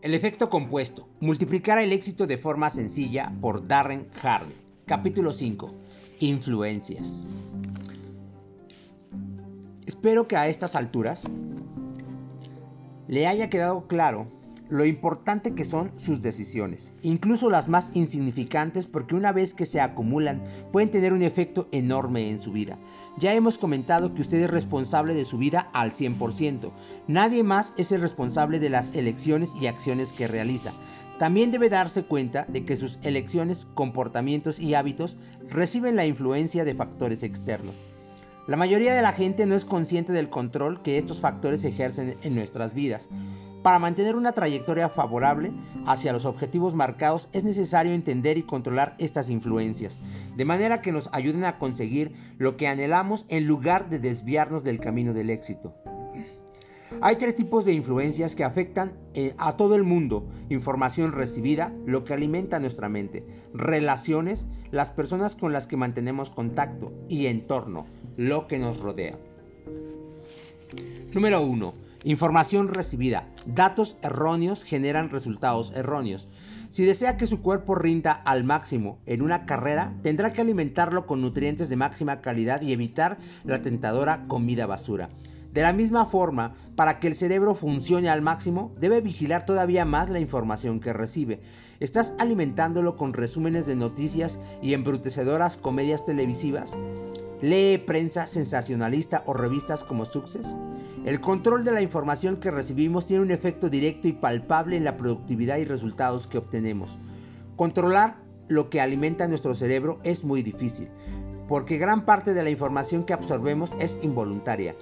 El efecto compuesto. Multiplicar el éxito de forma sencilla por Darren Hardy. Capítulo 5. Influencias. Espero que a estas alturas le haya quedado claro lo importante que son sus decisiones, incluso las más insignificantes porque una vez que se acumulan pueden tener un efecto enorme en su vida. Ya hemos comentado que usted es responsable de su vida al 100%, nadie más es el responsable de las elecciones y acciones que realiza. También debe darse cuenta de que sus elecciones, comportamientos y hábitos reciben la influencia de factores externos. La mayoría de la gente no es consciente del control que estos factores ejercen en nuestras vidas. Para mantener una trayectoria favorable hacia los objetivos marcados es necesario entender y controlar estas influencias, de manera que nos ayuden a conseguir lo que anhelamos en lugar de desviarnos del camino del éxito. Hay tres tipos de influencias que afectan eh, a todo el mundo. Información recibida, lo que alimenta nuestra mente. Relaciones, las personas con las que mantenemos contacto. Y entorno, lo que nos rodea. Número 1. Información recibida. Datos erróneos generan resultados erróneos. Si desea que su cuerpo rinda al máximo en una carrera, tendrá que alimentarlo con nutrientes de máxima calidad y evitar la tentadora comida basura. De la misma forma, para que el cerebro funcione al máximo, debe vigilar todavía más la información que recibe. ¿Estás alimentándolo con resúmenes de noticias y embrutecedoras comedias televisivas? ¿Lee prensa sensacionalista o revistas como Success? El control de la información que recibimos tiene un efecto directo y palpable en la productividad y resultados que obtenemos. Controlar lo que alimenta nuestro cerebro es muy difícil, porque gran parte de la información que absorbemos es involuntaria.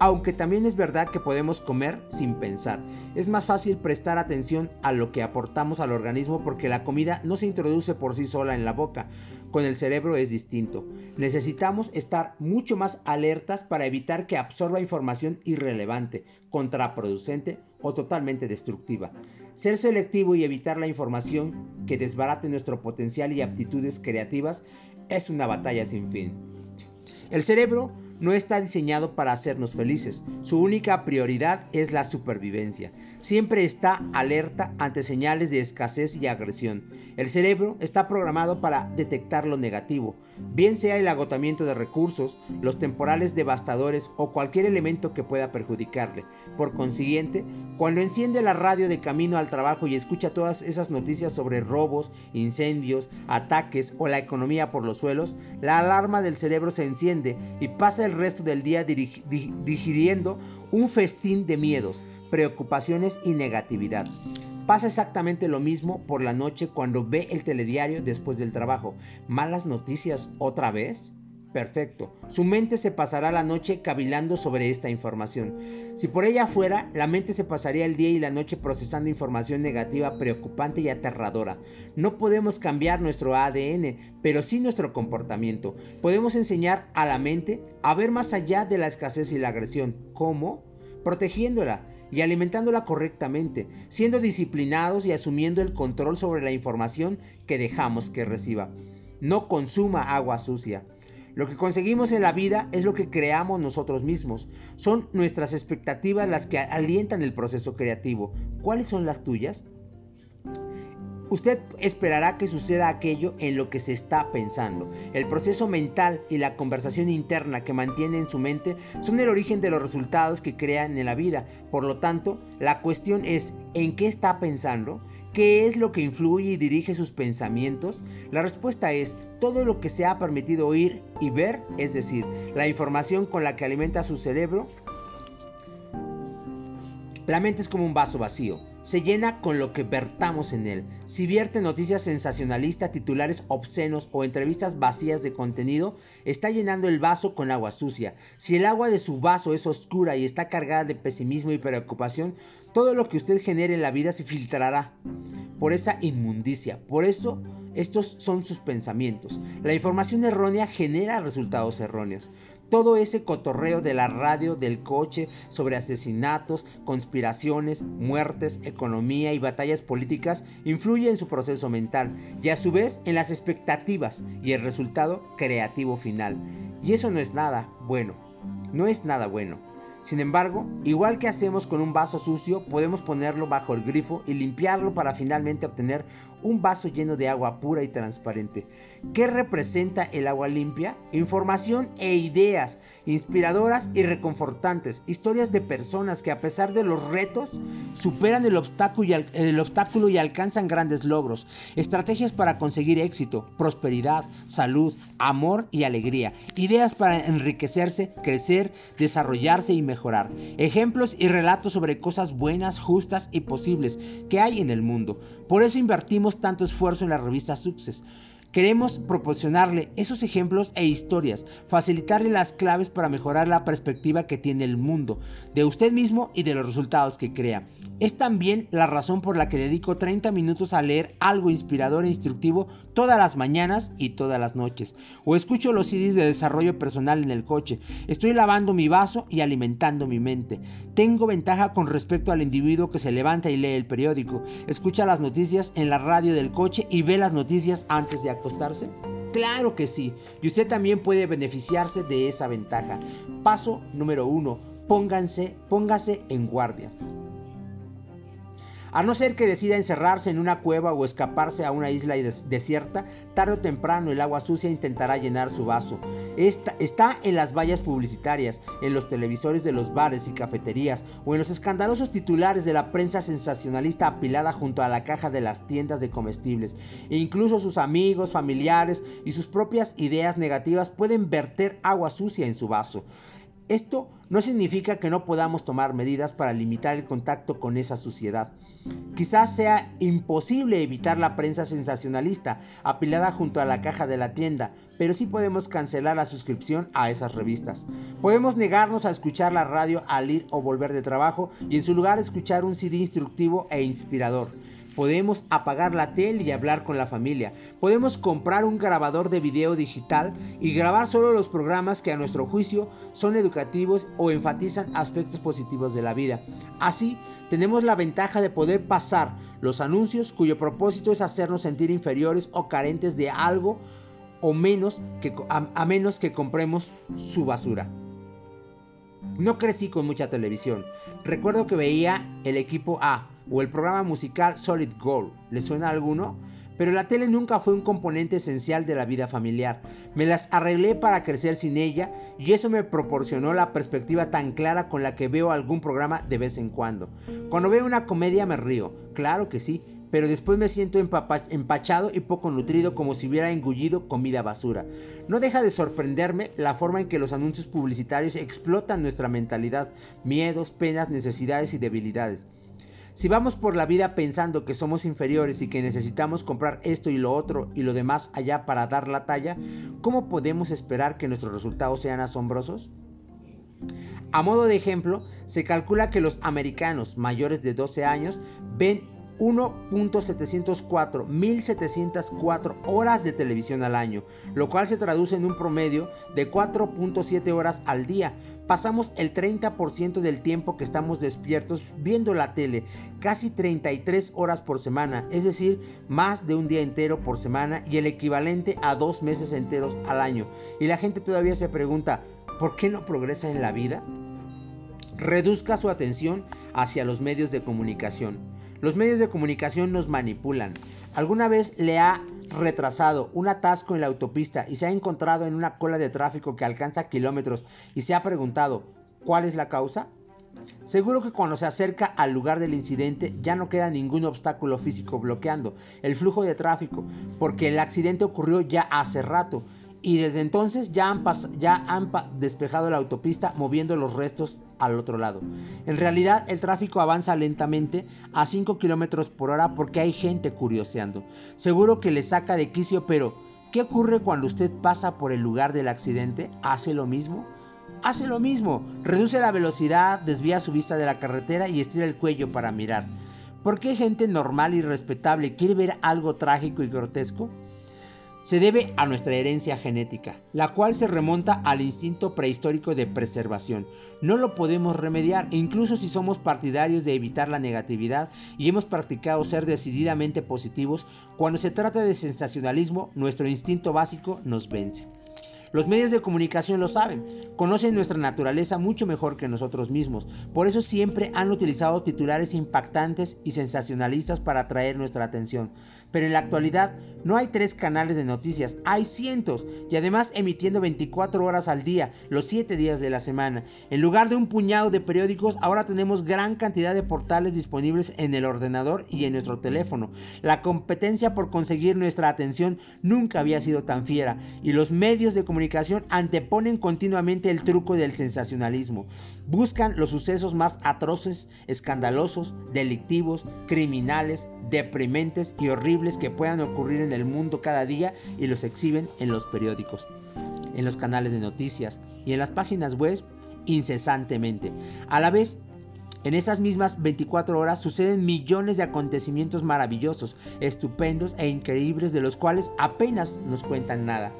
Aunque también es verdad que podemos comer sin pensar. Es más fácil prestar atención a lo que aportamos al organismo porque la comida no se introduce por sí sola en la boca. Con el cerebro es distinto. Necesitamos estar mucho más alertas para evitar que absorba información irrelevante, contraproducente o totalmente destructiva. Ser selectivo y evitar la información que desbarate nuestro potencial y aptitudes creativas es una batalla sin fin. El cerebro no está diseñado para hacernos felices. Su única prioridad es la supervivencia. Siempre está alerta ante señales de escasez y agresión. El cerebro está programado para detectar lo negativo, bien sea el agotamiento de recursos, los temporales devastadores o cualquier elemento que pueda perjudicarle. Por consiguiente, cuando enciende la radio de camino al trabajo y escucha todas esas noticias sobre robos, incendios, ataques o la economía por los suelos, la alarma del cerebro se enciende y pasa el resto del día digiriendo un festín de miedos, preocupaciones y negatividad. Pasa exactamente lo mismo por la noche cuando ve el telediario después del trabajo. ¿Malas noticias otra vez? Perfecto. Su mente se pasará la noche cavilando sobre esta información. Si por ella fuera, la mente se pasaría el día y la noche procesando información negativa, preocupante y aterradora. No podemos cambiar nuestro ADN, pero sí nuestro comportamiento. Podemos enseñar a la mente a ver más allá de la escasez y la agresión. ¿Cómo? Protegiéndola y alimentándola correctamente, siendo disciplinados y asumiendo el control sobre la información que dejamos que reciba. No consuma agua sucia. Lo que conseguimos en la vida es lo que creamos nosotros mismos. Son nuestras expectativas las que alientan el proceso creativo. ¿Cuáles son las tuyas? Usted esperará que suceda aquello en lo que se está pensando. El proceso mental y la conversación interna que mantiene en su mente son el origen de los resultados que crean en la vida. Por lo tanto, la cuestión es ¿en qué está pensando? ¿Qué es lo que influye y dirige sus pensamientos? La respuesta es todo lo que se ha permitido oír y ver, es decir, la información con la que alimenta su cerebro. La mente es como un vaso vacío se llena con lo que vertamos en él. Si vierte noticias sensacionalistas, titulares obscenos o entrevistas vacías de contenido, está llenando el vaso con agua sucia. Si el agua de su vaso es oscura y está cargada de pesimismo y preocupación, todo lo que usted genere en la vida se filtrará por esa inmundicia. Por eso, estos son sus pensamientos. La información errónea genera resultados erróneos todo ese cotorreo de la radio, del coche, sobre asesinatos, conspiraciones, muertes, economía y batallas políticas influye en su proceso mental y a su vez en las expectativas y el resultado creativo final. Y eso no es nada bueno, no es nada bueno. Sin embargo, igual que hacemos con un vaso sucio, podemos ponerlo bajo el grifo y limpiarlo para finalmente obtener un vaso lleno de agua pura y transparente. ¿Qué representa el agua limpia? Información e ideas inspiradoras y reconfortantes. Historias de personas que a pesar de los retos superan el obstáculo y, el obstáculo y alcanzan grandes logros. Estrategias para conseguir éxito, prosperidad, salud, amor y alegría. Ideas para enriquecerse, crecer, desarrollarse y mejorar. Ejemplos y relatos sobre cosas buenas, justas y posibles que hay en el mundo. Por eso invertimos tanto esfuerzo en la revista Success Queremos proporcionarle esos ejemplos e historias, facilitarle las claves para mejorar la perspectiva que tiene el mundo, de usted mismo y de los resultados que crea. Es también la razón por la que dedico 30 minutos a leer algo inspirador e instructivo todas las mañanas y todas las noches. O escucho los CDs de desarrollo personal en el coche. Estoy lavando mi vaso y alimentando mi mente. Tengo ventaja con respecto al individuo que se levanta y lee el periódico, escucha las noticias en la radio del coche y ve las noticias antes de Claro que sí, y usted también puede beneficiarse de esa ventaja. Paso número uno, pónganse, póngase en guardia. A no ser que decida encerrarse en una cueva o escaparse a una isla desierta, tarde o temprano el agua sucia intentará llenar su vaso. Esta, está en las vallas publicitarias, en los televisores de los bares y cafeterías o en los escandalosos titulares de la prensa sensacionalista apilada junto a la caja de las tiendas de comestibles. E incluso sus amigos, familiares y sus propias ideas negativas pueden verter agua sucia en su vaso. Esto no significa que no podamos tomar medidas para limitar el contacto con esa suciedad. Quizás sea imposible evitar la prensa sensacionalista apilada junto a la caja de la tienda, pero sí podemos cancelar la suscripción a esas revistas. Podemos negarnos a escuchar la radio al ir o volver de trabajo y en su lugar escuchar un CD instructivo e inspirador. Podemos apagar la tele y hablar con la familia. Podemos comprar un grabador de video digital y grabar solo los programas que a nuestro juicio son educativos o enfatizan aspectos positivos de la vida. Así, tenemos la ventaja de poder pasar los anuncios cuyo propósito es hacernos sentir inferiores o carentes de algo o menos que, a menos que compremos su basura. No crecí con mucha televisión. Recuerdo que veía el equipo A o el programa musical Solid Gold. ¿Le suena alguno? Pero la tele nunca fue un componente esencial de la vida familiar. Me las arreglé para crecer sin ella y eso me proporcionó la perspectiva tan clara con la que veo algún programa de vez en cuando. Cuando veo una comedia me río, claro que sí, pero después me siento empachado y poco nutrido como si hubiera engullido comida basura. No deja de sorprenderme la forma en que los anuncios publicitarios explotan nuestra mentalidad, miedos, penas, necesidades y debilidades. Si vamos por la vida pensando que somos inferiores y que necesitamos comprar esto y lo otro y lo demás allá para dar la talla, ¿cómo podemos esperar que nuestros resultados sean asombrosos? A modo de ejemplo, se calcula que los americanos mayores de 12 años ven 1.704, 1704 horas de televisión al año, lo cual se traduce en un promedio de 4.7 horas al día, pasamos el 30% del tiempo que estamos despiertos viendo la tele, casi 33 horas por semana, es decir, más de un día entero por semana y el equivalente a dos meses enteros al año. Y la gente todavía se pregunta, ¿por qué no progresa en la vida? Reduzca su atención hacia los medios de comunicación. Los medios de comunicación nos manipulan. ¿Alguna vez le ha retrasado, un atasco en la autopista y se ha encontrado en una cola de tráfico que alcanza kilómetros y se ha preguntado ¿cuál es la causa? Seguro que cuando se acerca al lugar del incidente ya no queda ningún obstáculo físico bloqueando el flujo de tráfico, porque el accidente ocurrió ya hace rato y desde entonces ya han, ya han despejado la autopista moviendo los restos al otro lado. En realidad el tráfico avanza lentamente a 5 km por hora porque hay gente curioseando. Seguro que le saca de quicio, pero ¿qué ocurre cuando usted pasa por el lugar del accidente? ¿Hace lo mismo? Hace lo mismo, reduce la velocidad, desvía su vista de la carretera y estira el cuello para mirar. ¿Por qué gente normal y respetable quiere ver algo trágico y grotesco? Se debe a nuestra herencia genética, la cual se remonta al instinto prehistórico de preservación. No lo podemos remediar, incluso si somos partidarios de evitar la negatividad y hemos practicado ser decididamente positivos, cuando se trata de sensacionalismo, nuestro instinto básico nos vence. Los medios de comunicación lo saben, conocen nuestra naturaleza mucho mejor que nosotros mismos. Por eso siempre han utilizado titulares impactantes y sensacionalistas para atraer nuestra atención. Pero en la actualidad no hay tres canales de noticias, hay cientos y además emitiendo 24 horas al día, los 7 días de la semana. En lugar de un puñado de periódicos, ahora tenemos gran cantidad de portales disponibles en el ordenador y en nuestro teléfono. La competencia por conseguir nuestra atención nunca había sido tan fiera y los medios de comunicación anteponen continuamente el truco del sensacionalismo. Buscan los sucesos más atroces, escandalosos, delictivos, criminales, deprimentes y horribles que puedan ocurrir en el mundo cada día y los exhiben en los periódicos, en los canales de noticias y en las páginas web incesantemente. A la vez, en esas mismas 24 horas suceden millones de acontecimientos maravillosos, estupendos e increíbles de los cuales apenas nos cuentan nada.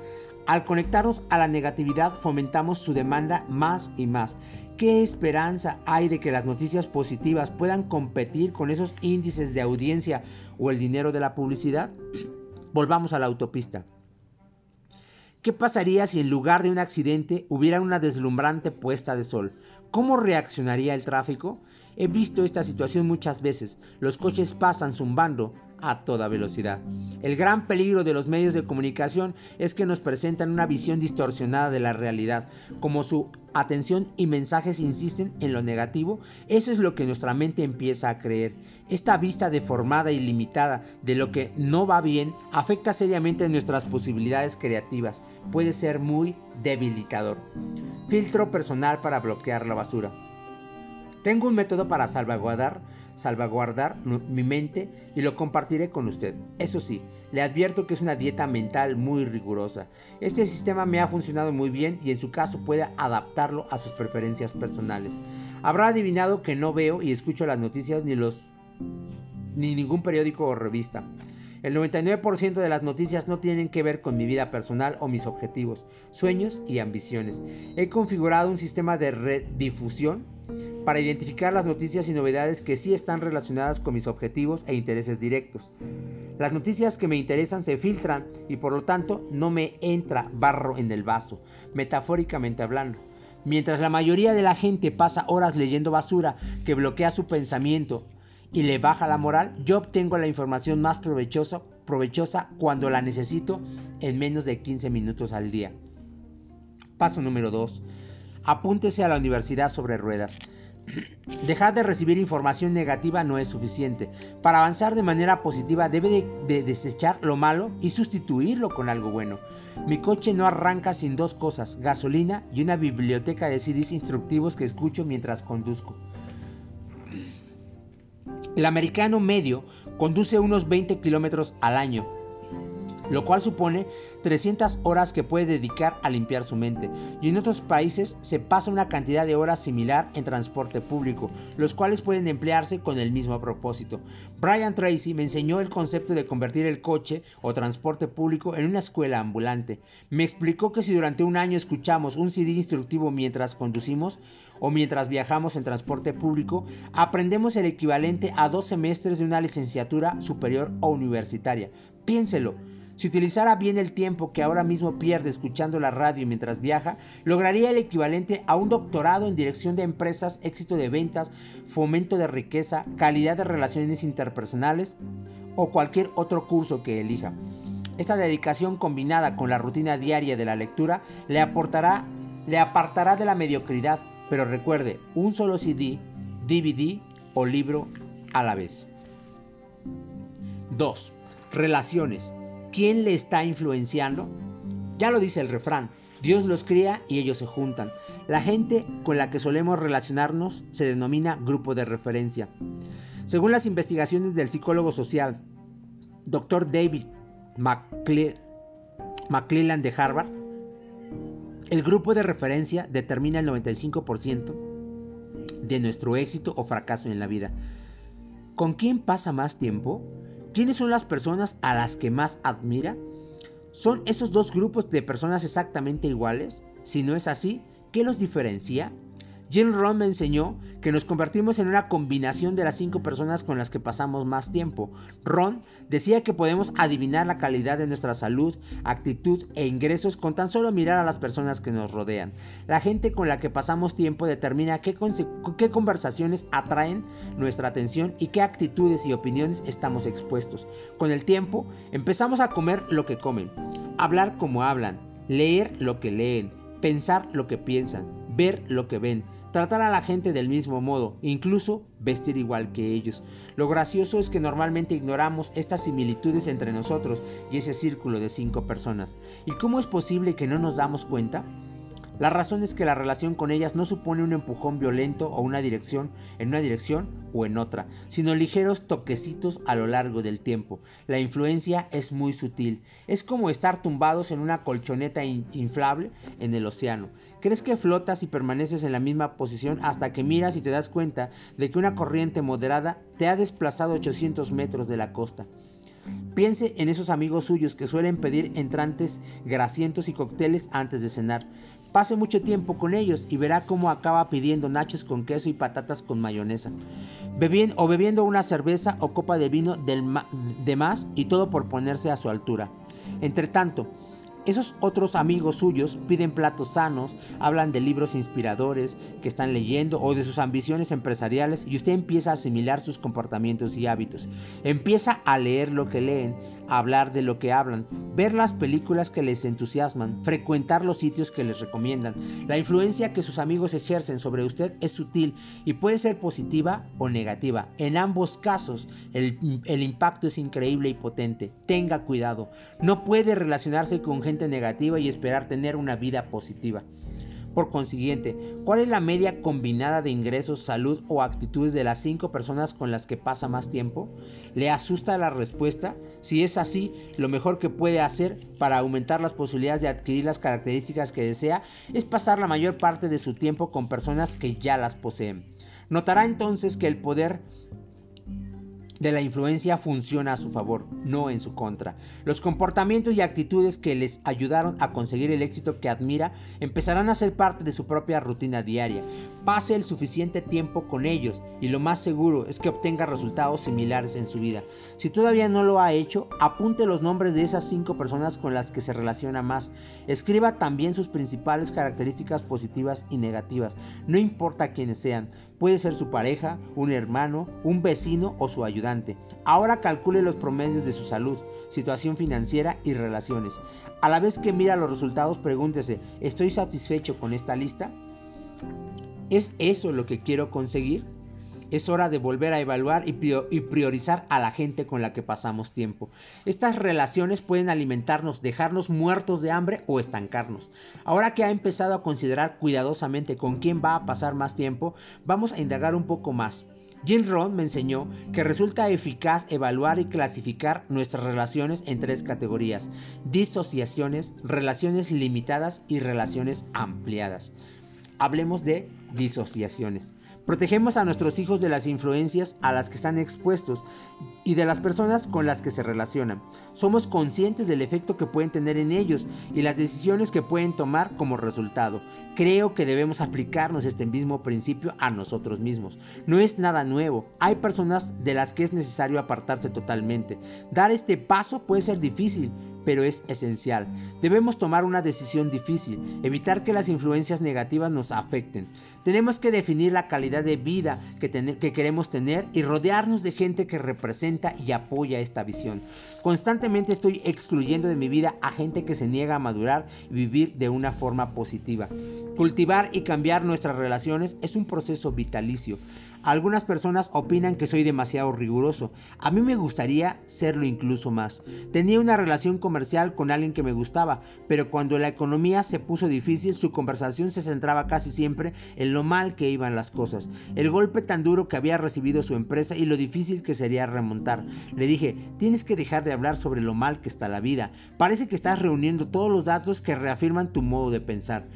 Al conectarnos a la negatividad fomentamos su demanda más y más. ¿Qué esperanza hay de que las noticias positivas puedan competir con esos índices de audiencia o el dinero de la publicidad? Volvamos a la autopista. ¿Qué pasaría si en lugar de un accidente hubiera una deslumbrante puesta de sol? ¿Cómo reaccionaría el tráfico? He visto esta situación muchas veces. Los coches pasan zumbando a toda velocidad. El gran peligro de los medios de comunicación es que nos presentan una visión distorsionada de la realidad. Como su atención y mensajes insisten en lo negativo, eso es lo que nuestra mente empieza a creer. Esta vista deformada y limitada de lo que no va bien afecta seriamente nuestras posibilidades creativas. Puede ser muy debilitador. Filtro personal para bloquear la basura. Tengo un método para salvaguardar, salvaguardar mi mente y lo compartiré con usted. Eso sí, le advierto que es una dieta mental muy rigurosa. Este sistema me ha funcionado muy bien y en su caso puede adaptarlo a sus preferencias personales. Habrá adivinado que no veo y escucho las noticias ni los ni ningún periódico o revista. El 99% de las noticias no tienen que ver con mi vida personal o mis objetivos, sueños y ambiciones. He configurado un sistema de redifusión para identificar las noticias y novedades que sí están relacionadas con mis objetivos e intereses directos. Las noticias que me interesan se filtran y por lo tanto no me entra barro en el vaso, metafóricamente hablando. Mientras la mayoría de la gente pasa horas leyendo basura que bloquea su pensamiento y le baja la moral, yo obtengo la información más provechosa, cuando la necesito en menos de 15 minutos al día. Paso número 2. Apúntese a la universidad sobre ruedas. Dejar de recibir información negativa no es suficiente. Para avanzar de manera positiva debe de, desechar lo malo y sustituirlo con algo bueno. Mi coche no arranca sin dos cosas, gasolina y una biblioteca de CDs instructivos que escucho mientras conduzco. El americano medio conduce unos 20 kilómetros al año, lo cual supone 300 horas que puede dedicar a limpiar su mente. Y en otros países se pasa una cantidad de horas similar en transporte público, los cuales pueden emplearse con el mismo propósito. Brian Tracy me enseñó el concepto de convertir el coche o transporte público en una escuela ambulante. Me explicó que si durante un año escuchamos un CD instructivo mientras conducimos, o mientras viajamos en transporte público, aprendemos el equivalente a dos semestres de una licenciatura superior o universitaria. Piénselo, si utilizara bien el tiempo que ahora mismo pierde escuchando la radio mientras viaja, lograría el equivalente a un doctorado en dirección de empresas, éxito de ventas, fomento de riqueza, calidad de relaciones interpersonales o cualquier otro curso que elija. Esta dedicación combinada con la rutina diaria de la lectura le aportará, le apartará de la mediocridad, pero recuerde, un solo CD, DVD o libro a la vez. 2. Relaciones. ¿Quién le está influenciando? Ya lo dice el refrán, Dios los cría y ellos se juntan. La gente con la que solemos relacionarnos se denomina grupo de referencia. Según las investigaciones del psicólogo social, Dr. David McClellan de Harvard, el grupo de referencia determina el 95% de nuestro éxito o fracaso en la vida. ¿Con quién pasa más tiempo? ¿Quiénes son las personas a las que más admira? ¿Son esos dos grupos de personas exactamente iguales? Si no es así, ¿qué los diferencia? Jim Rohn me enseñó que nos convertimos en una combinación de las cinco personas con las que pasamos más tiempo. Ron decía que podemos adivinar la calidad de nuestra salud, actitud e ingresos con tan solo mirar a las personas que nos rodean. La gente con la que pasamos tiempo determina qué, qué conversaciones atraen nuestra atención y qué actitudes y opiniones estamos expuestos. Con el tiempo empezamos a comer lo que comen, hablar como hablan, leer lo que leen, pensar lo que piensan, ver lo que ven tratar a la gente del mismo modo, incluso vestir igual que ellos. Lo gracioso es que normalmente ignoramos estas similitudes entre nosotros y ese círculo de cinco personas. ¿Y cómo es posible que no nos damos cuenta? La razón es que la relación con ellas no supone un empujón violento o una dirección en una dirección o en otra, sino ligeros toquecitos a lo largo del tiempo. La influencia es muy sutil. Es como estar tumbados en una colchoneta inflable en el océano. Crees que flotas y permaneces en la misma posición hasta que miras y te das cuenta de que una corriente moderada te ha desplazado 800 metros de la costa. Piense en esos amigos suyos que suelen pedir entrantes grasientos y cócteles antes de cenar. Pase mucho tiempo con ellos y verá cómo acaba pidiendo nachos con queso y patatas con mayonesa. o bebiendo una cerveza o copa de vino de más y todo por ponerse a su altura. Entre tanto, esos otros amigos suyos piden platos sanos, hablan de libros inspiradores que están leyendo o de sus ambiciones empresariales y usted empieza a asimilar sus comportamientos y hábitos. Empieza a leer lo que leen, hablar de lo que hablan, ver las películas que les entusiasman, frecuentar los sitios que les recomiendan. La influencia que sus amigos ejercen sobre usted es sutil y puede ser positiva o negativa. En ambos casos, el, impacto es increíble y potente. Tenga cuidado. No puede relacionarse con gente negativa y esperar tener una vida positiva. Por consiguiente, ¿cuál es la media combinada de ingresos, salud o actitudes de las cinco personas con las que pasa más tiempo? ¿Le asusta la respuesta? Si es así, lo mejor que puede hacer para aumentar las posibilidades de adquirir las características que desea es pasar la mayor parte de su tiempo con personas que ya las poseen. Notará entonces que el poder de la influencia funciona a su favor, no en su contra. Los comportamientos y actitudes que les ayudaron a conseguir el éxito que admira empezarán a ser parte de su propia rutina diaria. Pase el suficiente tiempo con ellos y lo más seguro es que obtenga resultados similares en su vida. Si todavía no lo ha hecho, apunte los nombres de esas cinco personas con las que se relaciona más. Escriba también sus principales características positivas y negativas, no importa quiénes sean. Puede ser su pareja, un hermano, un vecino o su ayudante. Ahora calcule los promedios de su salud, situación financiera y relaciones. A la vez que mira los resultados, pregúntese, ¿estoy satisfecho con esta lista? ¿Es eso lo que quiero conseguir? Es hora de volver a evaluar y priorizar a la gente con la que pasamos tiempo. Estas relaciones pueden alimentarnos, dejarnos muertos de hambre o estancarnos. Ahora que ha empezado a considerar cuidadosamente con quién va a pasar más tiempo, vamos a indagar un poco más. Jim Rohn me enseñó que resulta eficaz evaluar y clasificar nuestras relaciones en tres categorías, disociaciones, relaciones limitadas y relaciones ampliadas. Hablemos de disociaciones. Protegemos a nuestros hijos de las influencias a las que están expuestos y de las personas con las que se relacionan. Somos conscientes del efecto que pueden tener en ellos y las decisiones que pueden tomar como resultado. Creo que debemos aplicarnos este mismo principio a nosotros mismos. No es nada nuevo. Hay personas de las que es necesario apartarse totalmente. Dar este paso puede ser difícil, pero es esencial. Debemos tomar una decisión difícil, evitar que las influencias negativas nos afecten. Tenemos que definir la calidad de vida que, que, queremos tener y rodearnos de gente que representa y apoya esta visión. Constantemente estoy excluyendo de mi vida a gente que se niega a madurar y vivir de una forma positiva. Cultivar y cambiar nuestras relaciones es un proceso vitalicio. Algunas personas opinan que soy demasiado riguroso. A mí me gustaría serlo incluso más. Tenía una relación comercial con alguien que me gustaba, pero cuando la economía se puso difícil, su conversación se centraba casi siempre en lo mal que iban las cosas, el golpe tan duro que había recibido su empresa y lo difícil que sería remontar. Le dije, tienes que dejar de hablar sobre lo mal que está la vida. Parece que estás reuniendo todos los datos que reafirman tu modo de pensar.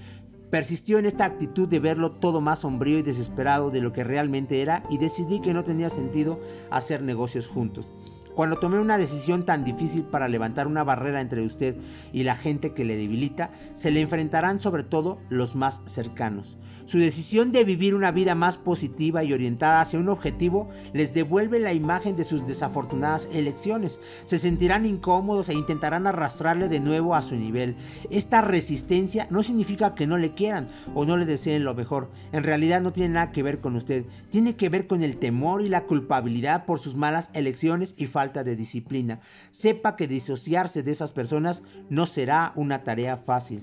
Persistió en esta actitud de verlo todo más sombrío y desesperado de lo que realmente era y decidí que no tenía sentido hacer negocios juntos. Cuando tome una decisión tan difícil para levantar una barrera entre usted y la gente que le debilita, se le enfrentarán sobre todo los más cercanos. Su decisión de vivir una vida más positiva y orientada hacia un objetivo les devuelve la imagen de sus desafortunadas elecciones. Se sentirán incómodos e intentarán arrastrarle de nuevo a su nivel. Esta resistencia no significa que no le quieran o no le deseen lo mejor. En realidad no tiene nada que ver con usted. Tiene que ver con el temor y la culpabilidad por sus malas elecciones y falta de disciplina. Sepa que disociarse de esas personas no será una tarea fácil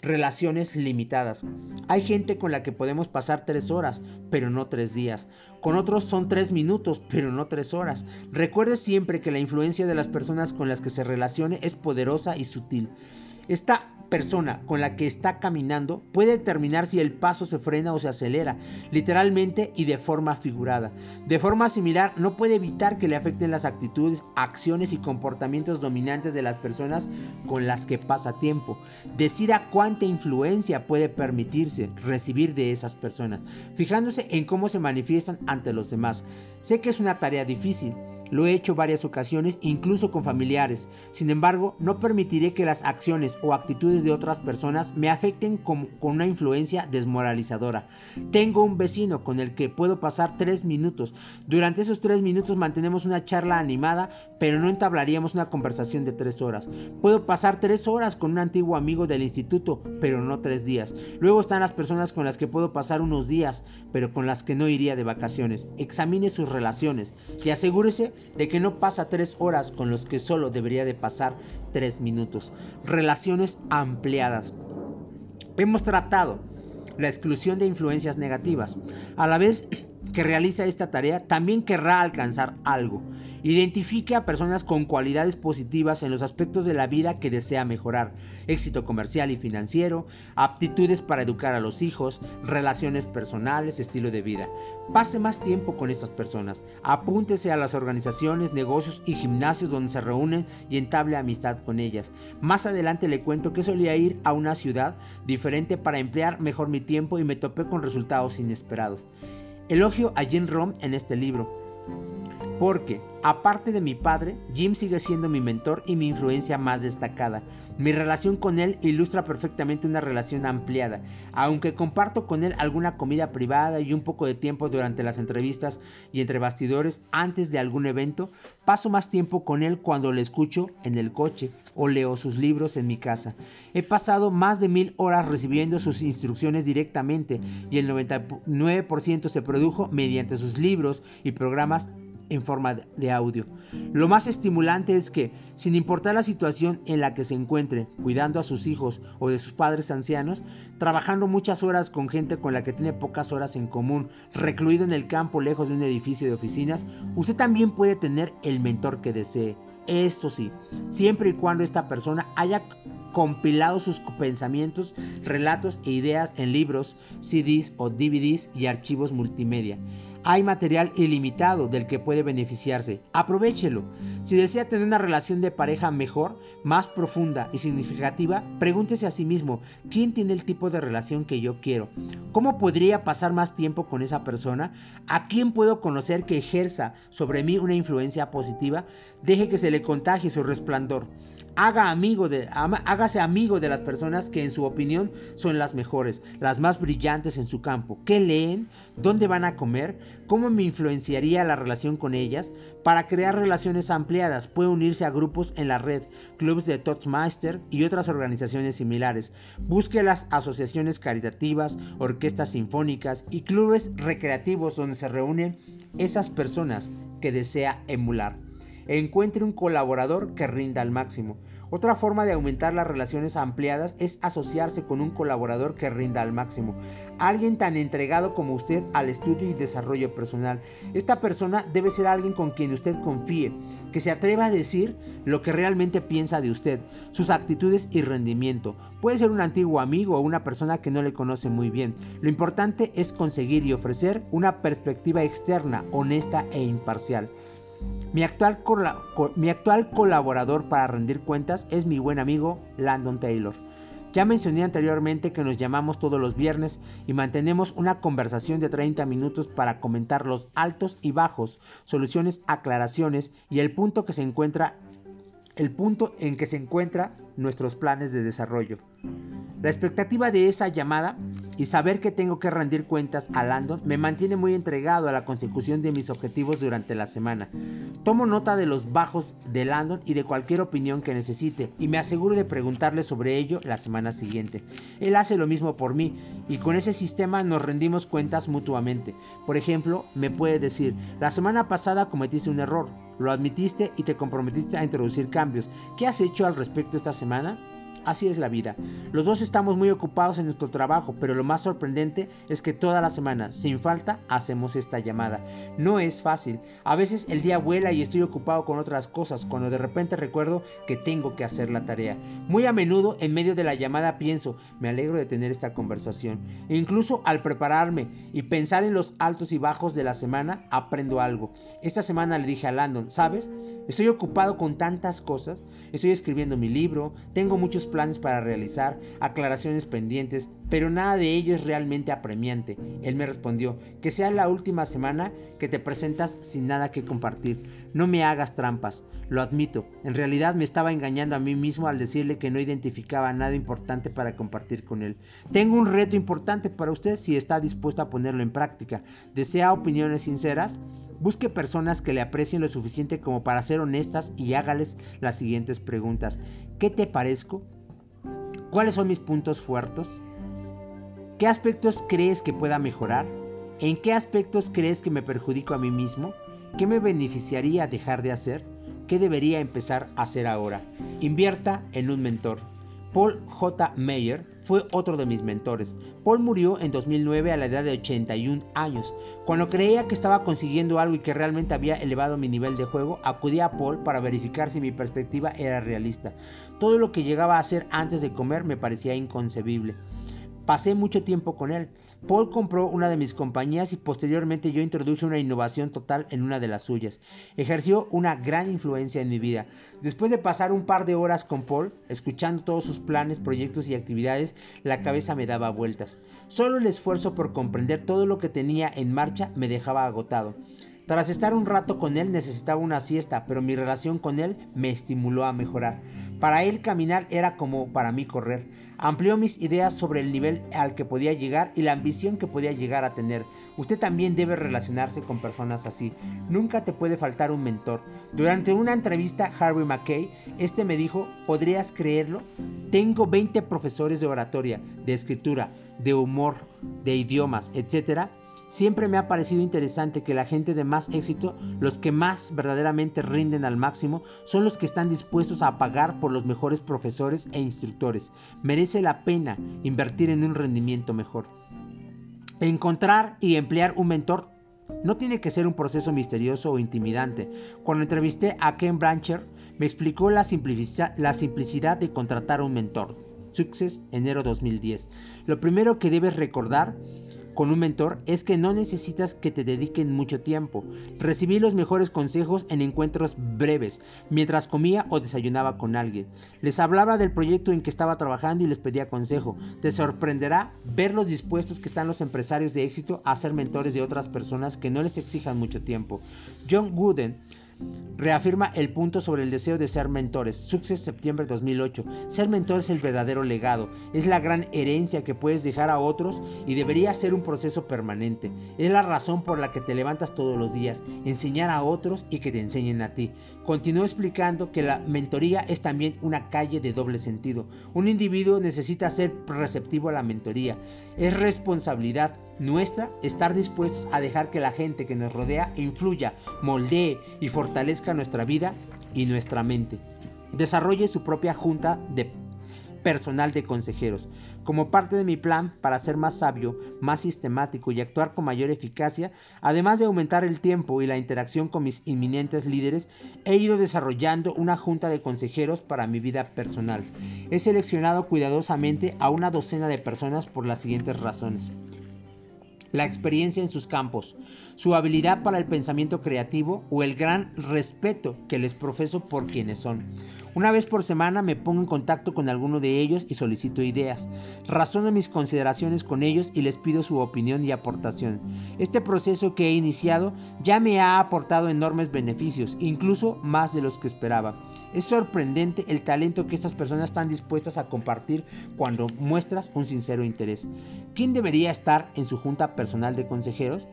relaciones limitadas. Hay gente con la que podemos pasar tres horas, pero no tres días. Con otros son tres minutos, pero no tres horas. Recuerde siempre que la influencia de las personas con las que se relacione es poderosa y sutil. Esta persona con la que está caminando puede determinar si el paso se frena o se acelera, literalmente y de forma figurada. De forma similar, no puede evitar que le afecten las actitudes, acciones y comportamientos dominantes de las personas con las que pasa tiempo. Decida cuánta influencia puede permitirse recibir de esas personas, fijándose en cómo se manifiestan ante los demás. Sé que es una tarea difícil, lo he hecho varias ocasiones, incluso con familiares. Sin embargo, no permitiré que las acciones o actitudes de otras personas me afecten con, una influencia desmoralizadora. Tengo un vecino con el que puedo pasar tres minutos. Durante esos tres minutos mantenemos una charla animada, pero no entablaríamos una conversación de tres horas. Puedo pasar tres horas con un antiguo amigo del instituto, pero no tres días. Luego están las personas con las que puedo pasar unos días, pero con las que no iría de vacaciones. Examine sus relaciones y asegúrese de que no pasa tres horas con los que solo debería de pasar tres minutos. Relaciones ampliadas. Hemos tratado la exclusión de influencias negativas. A la vez que realiza esta tarea, también querrá alcanzar algo. Identifique a personas con cualidades positivas en los aspectos de la vida que desea mejorar, éxito comercial y financiero, aptitudes para educar a los hijos, relaciones personales, estilo de vida. Pase más tiempo con estas personas, apúntese a las organizaciones, negocios y gimnasios donde se reúnen y entable amistad con ellas. Más adelante le cuento que solía ir a una ciudad diferente para emplear mejor mi tiempo y me topé con resultados inesperados. Elogio a Jim Rom en este libro porque, aparte de mi padre, Jim sigue siendo mi mentor y mi influencia más destacada. Mi relación con él ilustra perfectamente una relación ampliada, aunque comparto con él alguna comida privada y un poco de tiempo durante las entrevistas y entre bastidores antes de algún evento, paso más tiempo con él cuando le escucho en el coche o leo sus libros en mi casa. He pasado más de mil horas recibiendo sus instrucciones directamente y el 99% se produjo mediante sus libros y programas en forma de audio. Lo más estimulante es que, sin importar la situación en la que se encuentre, cuidando a sus hijos o de sus padres ancianos, trabajando muchas horas con gente con la que tiene pocas horas en común, recluido en el campo lejos de un edificio de oficinas, usted también puede tener el mentor que desee. Eso sí, siempre y cuando esta persona haya compilado sus pensamientos, relatos e ideas en libros, CDs o DVDs y archivos multimedia. Hay material ilimitado del que puede beneficiarse. Aprovechelo. Si desea tener una relación de pareja mejor, más profunda y significativa, pregúntese a sí mismo, ¿quién tiene el tipo de relación que yo quiero? ¿Cómo podría pasar más tiempo con esa persona? ¿A quién puedo conocer que ejerza sobre mí una influencia positiva? Deje que se le contagie su resplandor. Haga amigo de, hágase amigo de las personas que en su opinión son las mejores, las más brillantes en su campo. ¿Qué leen? ¿Dónde van a comer? ¿Cómo me influenciaría la relación con ellas? Para crear relaciones ampliadas puede unirse a grupos en la red, clubes de Toastmaster y otras organizaciones similares. Busque las asociaciones caritativas, orquestas sinfónicas y clubes recreativos donde se reúnen esas personas que desea emular encuentre un colaborador que rinda al máximo. Otra forma de aumentar las relaciones ampliadas es asociarse con un colaborador que rinda al máximo. Alguien tan entregado como usted al estudio y desarrollo personal. Esta persona debe ser alguien con quien usted confíe, que se atreva a decir lo que realmente piensa de usted, sus actitudes y rendimiento. Puede ser un antiguo amigo o una persona que no le conoce muy bien. Lo importante es conseguir y ofrecer una perspectiva externa, honesta e imparcial. Mi actual, mi actual, colaborador para rendir cuentas es mi buen amigo Landon Taylor. Ya mencioné anteriormente que nos llamamos todos los viernes y mantenemos una conversación de 30 minutos para comentar los altos y bajos, soluciones, aclaraciones y el punto que se encuentra el punto en que se encuentran nuestros planes de desarrollo. La expectativa de esa llamada y saber que tengo que rendir cuentas a Landon me mantiene muy entregado a la consecución de mis objetivos durante la semana. Tomo nota de los bajos de Landon y de cualquier opinión que necesite y me aseguro de preguntarle sobre ello la semana siguiente. Él hace lo mismo por mí y con ese sistema nos rendimos cuentas mutuamente. Por ejemplo, me puede decir, la semana pasada cometiste un error, lo admitiste y te comprometiste a introducir cambios. ¿Qué has hecho al respecto esta semana? Así es la vida. Los dos estamos muy ocupados en nuestro trabajo, pero lo más sorprendente es que toda la semana, sin falta, hacemos esta llamada. No es fácil. A veces el día vuela y estoy ocupado con otras cosas, cuando de repente recuerdo que tengo que hacer la tarea. Muy a menudo, en medio de la llamada, pienso, me alegro de tener esta conversación. E incluso al prepararme y pensar en los altos y bajos de la semana, aprendo algo. Esta semana le dije a Landon, ¿sabes? Estoy ocupado con tantas cosas. Estoy escribiendo mi libro, tengo muchos planes para realizar, aclaraciones pendientes, pero nada de ello es realmente apremiante. Él me respondió, que sea la última semana que te presentas sin nada que compartir. No me hagas trampas. Lo admito, en realidad me estaba engañando a mí mismo al decirle que no identificaba nada importante para compartir con él. Tengo un reto importante para usted si está dispuesto a ponerlo en práctica. ¿Desea opiniones sinceras? Busque personas que le aprecien lo suficiente como para ser honestas y hágales las siguientes preguntas. ¿Qué te parezco? ¿Cuáles son mis puntos fuertes? ¿Qué aspectos crees que pueda mejorar? ¿En qué aspectos crees que me perjudico a mí mismo? ¿Qué me beneficiaría dejar de hacer? ¿Qué debería empezar a hacer ahora? Invierta en un mentor. Paul J. Mayer fue otro de mis mentores. Paul murió en 2009 a la edad de 81 años. Cuando creía que estaba consiguiendo algo y que realmente había elevado mi nivel de juego, acudí a Paul para verificar si mi perspectiva era realista. Todo lo que llegaba a hacer antes de comer me parecía inconcebible. Pasé mucho tiempo con él. Paul compró una de mis compañías y posteriormente yo introduje una innovación total en una de las suyas. Ejerció una gran influencia en mi vida. Después de pasar un par de horas con Paul, escuchando todos sus planes, proyectos y actividades, la cabeza me daba vueltas. Solo el esfuerzo por comprender todo lo que tenía en marcha me dejaba agotado. Tras estar un rato con él necesitaba una siesta, pero mi relación con él me estimuló a mejorar. Para él caminar era como para mí correr. Amplió mis ideas sobre el nivel al que podía llegar y la ambición que podía llegar a tener. Usted también debe relacionarse con personas así. Nunca te puede faltar un mentor. Durante una entrevista Harvey McKay, este me dijo, ¿podrías creerlo? Tengo 20 profesores de oratoria, de escritura, de humor, de idiomas, etcétera Siempre me ha parecido interesante que la gente de más éxito, los que más verdaderamente rinden al máximo, son los que están dispuestos a pagar por los mejores profesores e instructores. Merece la pena invertir en un rendimiento mejor. Encontrar y emplear un mentor no tiene que ser un proceso misterioso o intimidante. Cuando entrevisté a Ken Brancher, me explicó la, simplicidad de contratar un mentor. Success, enero 2010. Lo primero que debes recordar con un mentor es que no necesitas que te dediquen mucho tiempo. Recibí los mejores consejos en encuentros breves, mientras comía o desayunaba con alguien. Les hablaba del proyecto en que estaba trabajando y les pedía consejo. Te sorprenderá ver los dispuestos que están los empresarios de éxito a ser mentores de otras personas que no les exijan mucho tiempo. John Wooden reafirma el punto sobre el deseo de ser mentores. Success septiembre 2008. Ser mentor es el verdadero legado, es la gran herencia que puedes dejar a otros y debería ser un proceso permanente. Es la razón por la que te levantas todos los días, enseñar a otros y que te enseñen a ti. Continuó explicando que la mentoría es también una calle de doble sentido. Un individuo necesita ser receptivo a la mentoría. Es responsabilidad nuestra estar dispuestos a dejar que la gente que nos rodea influya, moldee y fortalezca nuestra vida y nuestra mente. Desarrolle su propia junta de personal de consejeros. Como parte de mi plan para ser más sabio, más sistemático y actuar con mayor eficacia, además de aumentar el tiempo y la interacción con mis inminentes líderes, he ido desarrollando una junta de consejeros para mi vida personal. He seleccionado cuidadosamente a una docena de personas por las siguientes razones. La experiencia en sus campos, su habilidad para el pensamiento creativo o el gran respeto que les profeso por quienes son. Una vez por semana me pongo en contacto con alguno de ellos y solicito ideas. Razono mis consideraciones con ellos y les pido su opinión y aportación. Este proceso que he iniciado ya me ha aportado enormes beneficios, incluso más de los que esperaba. Es sorprendente el talento que estas personas están dispuestas a compartir cuando muestras un sincero interés. ¿Quién debería estar en su junta personal de consejeros?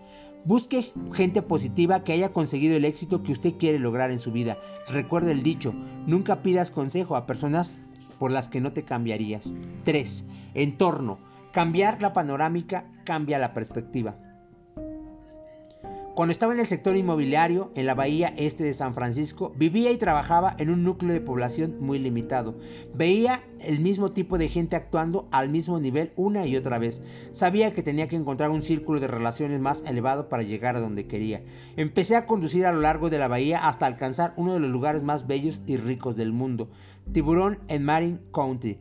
Busque gente positiva que haya conseguido el éxito que usted quiere lograr en su vida. Recuerde el dicho, nunca pidas consejo a personas por las que no te cambiarías. 3. Entorno. Cambiar la panorámica cambia la perspectiva. Cuando estaba en el sector inmobiliario en la bahía este de San Francisco, vivía y trabajaba en un núcleo de población muy limitado. Veía el mismo tipo de gente actuando al mismo nivel una y otra vez. Sabía que tenía que encontrar un círculo de relaciones más elevado para llegar a donde quería. Empecé a conducir a lo largo de la bahía hasta alcanzar uno de los lugares más bellos y ricos del mundo, Tiburón en Marin County,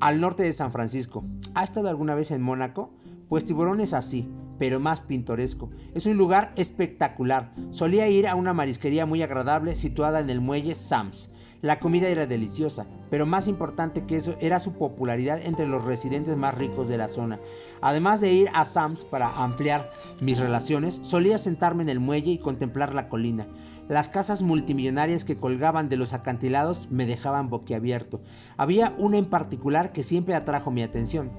al norte de San Francisco. ¿Ha estado alguna vez en Mónaco? Pues Tiburón es así pero más pintoresco. Es un lugar espectacular. Solía ir a una marisquería muy agradable situada en el muelle Sams. La comida era deliciosa, pero más importante que eso era su popularidad entre los residentes más ricos de la zona. Además de ir a Sams para ampliar mis relaciones, solía sentarme en el muelle y contemplar la colina. Las casas multimillonarias que colgaban de los acantilados me dejaban boquiabierto. Había una en particular que siempre atrajo mi atención.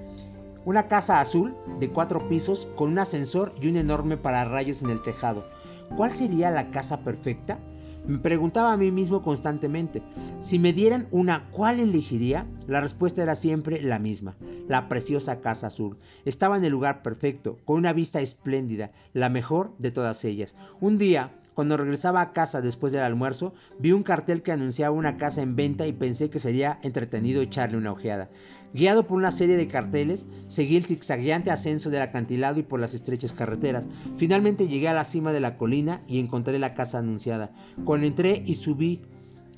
Una casa azul de cuatro pisos con un ascensor y un enorme pararrayos en el tejado. ¿Cuál sería la casa perfecta? Me preguntaba a mí mismo constantemente. Si me dieran una, ¿cuál elegiría? La respuesta era siempre la misma. La preciosa casa azul. Estaba en el lugar perfecto, con una vista espléndida, la mejor de todas ellas. Un día, cuando regresaba a casa después del almuerzo, vi un cartel que anunciaba una casa en venta y pensé que sería entretenido echarle una ojeada. Guiado por una serie de carteles, seguí el zigzagueante ascenso del acantilado y por las estrechas carreteras. Finalmente llegué a la cima de la colina y encontré la casa anunciada. Cuando entré y subí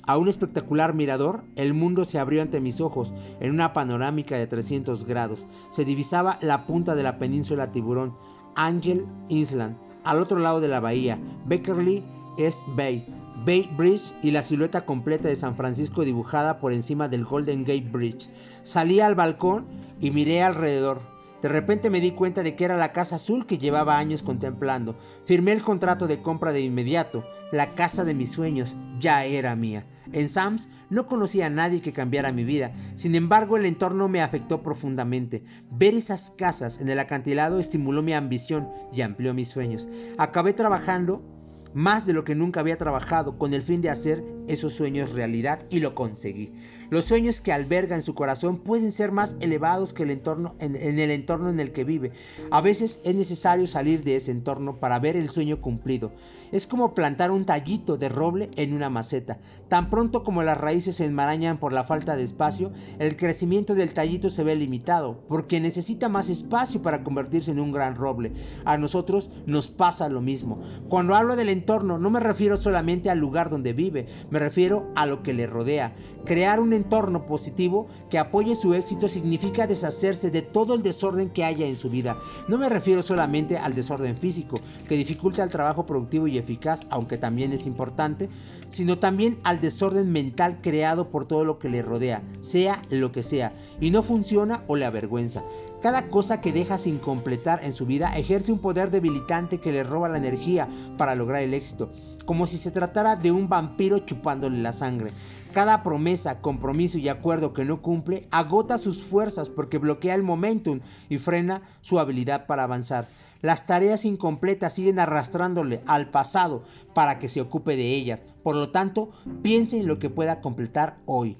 a un espectacular mirador, el mundo se abrió ante mis ojos en una panorámica de 300 grados. Se divisaba la punta de la península Tiburón, Angel Island, al otro lado de la bahía, Beckerley East Bay, Bay Bridge y la silueta completa de San Francisco dibujada por encima del Golden Gate Bridge. Salí al balcón y miré alrededor. De repente me di cuenta de que era la casa azul que llevaba años contemplando. Firmé el contrato de compra de inmediato. La casa de mis sueños ya era mía. En Sams no conocía a nadie que cambiara mi vida. Sin embargo, el entorno me afectó profundamente. Ver esas casas en el acantilado estimuló mi ambición y amplió mis sueños. Acabé trabajando más de lo que nunca había trabajado con el fin de hacer esos sueños realidad y lo conseguí. Los sueños que alberga en su corazón pueden ser más elevados que el entorno en, el entorno en el que vive. A veces es necesario salir de ese entorno para ver el sueño cumplido. Es como plantar un tallito de roble en una maceta. Tan pronto como las raíces se enmarañan por la falta de espacio, el crecimiento del tallito se ve limitado, porque necesita más espacio para convertirse en un gran roble. A nosotros nos pasa lo mismo. Cuando hablo del entorno, no me refiero solamente al lugar donde vive, me refiero a lo que le rodea. Crear un entorno positivo que apoye su éxito significa deshacerse de todo el desorden que haya en su vida. No me refiero solamente al desorden físico, que dificulta el trabajo productivo y eficaz, aunque también es importante, sino también al desorden mental creado por todo lo que le rodea, sea lo que sea, y no funciona o le avergüenza. Cada cosa que deja sin completar en su vida ejerce un poder debilitante que le roba la energía para lograr el éxito como si se tratara de un vampiro chupándole la sangre. Cada promesa, compromiso y acuerdo que no cumple agota sus fuerzas porque bloquea el momentum y frena su habilidad para avanzar. Las tareas incompletas siguen arrastrándole al pasado para que se ocupe de ellas. Por lo tanto, piense en lo que pueda completar hoy.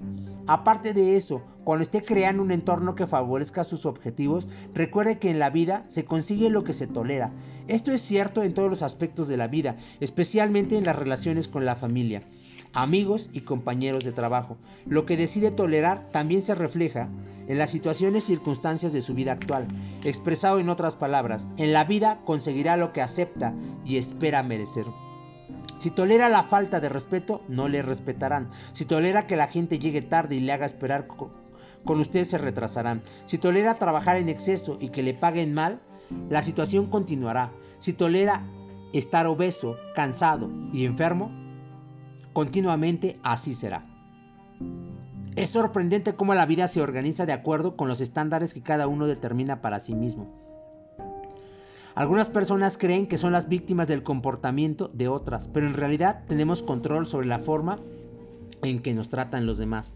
Aparte de eso, cuando esté creando un entorno que favorezca sus objetivos, recuerde que en la vida se consigue lo que se tolera. Esto es cierto en todos los aspectos de la vida, especialmente en las relaciones con la familia, amigos y compañeros de trabajo. Lo que decide tolerar también se refleja en las situaciones y circunstancias de su vida actual. Expresado en otras palabras, en la vida conseguirá lo que acepta y espera merecer. Si tolera la falta de respeto, no le respetarán. Si tolera que la gente llegue tarde y le haga esperar con usted se retrasarán. Si tolera trabajar en exceso y que le paguen mal, la situación continuará. Si tolera estar obeso, cansado y enfermo, continuamente así será. Es sorprendente cómo la vida se organiza de acuerdo con los estándares que cada uno determina para sí mismo. Algunas personas creen que son las víctimas del comportamiento de otras, pero en realidad tenemos control sobre la forma en que nos tratan los demás.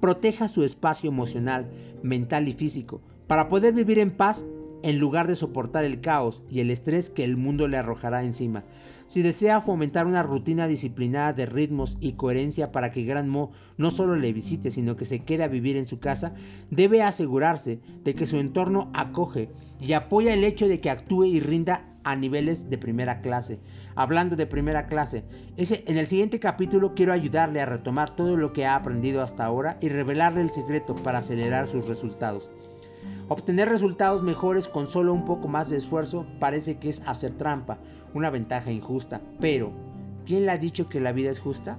Proteja su espacio emocional, mental y físico para poder vivir en paz en lugar de soportar el caos y el estrés que el mundo le arrojará encima. Si desea fomentar una rutina disciplinada de ritmos y coherencia para que Gran Mo no solo le visite, sino que se quede a vivir en su casa, debe asegurarse de que su entorno acoge y apoya el hecho de que actúe y rinda a niveles de primera clase. Hablando de primera clase, en el siguiente capítulo quiero ayudarle a retomar todo lo que ha aprendido hasta ahora y revelarle el secreto para acelerar sus resultados. Obtener resultados mejores con solo un poco más de esfuerzo parece que es hacer trampa, una ventaja injusta, pero ¿quién le ha dicho que la vida es justa?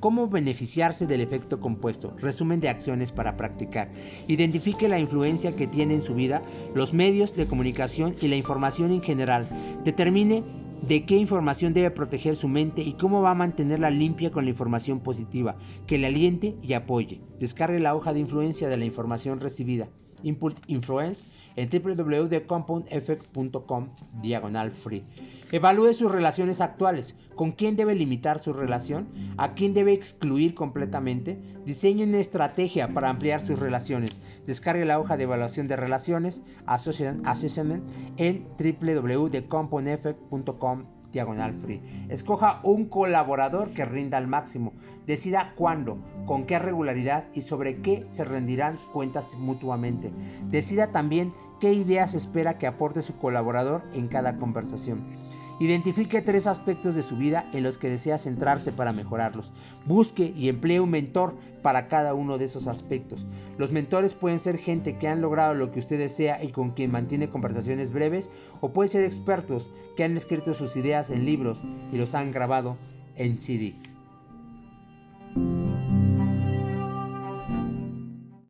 ¿Cómo beneficiarse del efecto compuesto? Resumen de acciones para practicar. Identifique la influencia que tiene en su vida los medios de comunicación y la información en general. Determine de qué información debe proteger su mente y cómo va a mantenerla limpia con la información positiva, que le aliente y apoye. Descargue la hoja de influencia de la información recibida. Input Influence en www.compoundeffect.com diagonal free. Evalúe sus relaciones actuales, con quién debe limitar su relación, a quién debe excluir completamente, diseñe una estrategia para ampliar sus relaciones. Descargue la hoja de evaluación de relaciones Assessment en www.compoundeffect.com diagonal free. Escoja un colaborador que rinda al máximo. Decida cuándo, con qué regularidad y sobre qué se rendirán cuentas mutuamente. Decida también qué ideas espera que aporte su colaborador en cada conversación. Identifique tres aspectos de su vida en los que desea centrarse para mejorarlos. Busque y emplee un mentor para cada uno de esos aspectos. Los mentores pueden ser gente que han logrado lo que usted desea y con quien mantiene conversaciones breves, o pueden ser expertos que han escrito sus ideas en libros y los han grabado en CD.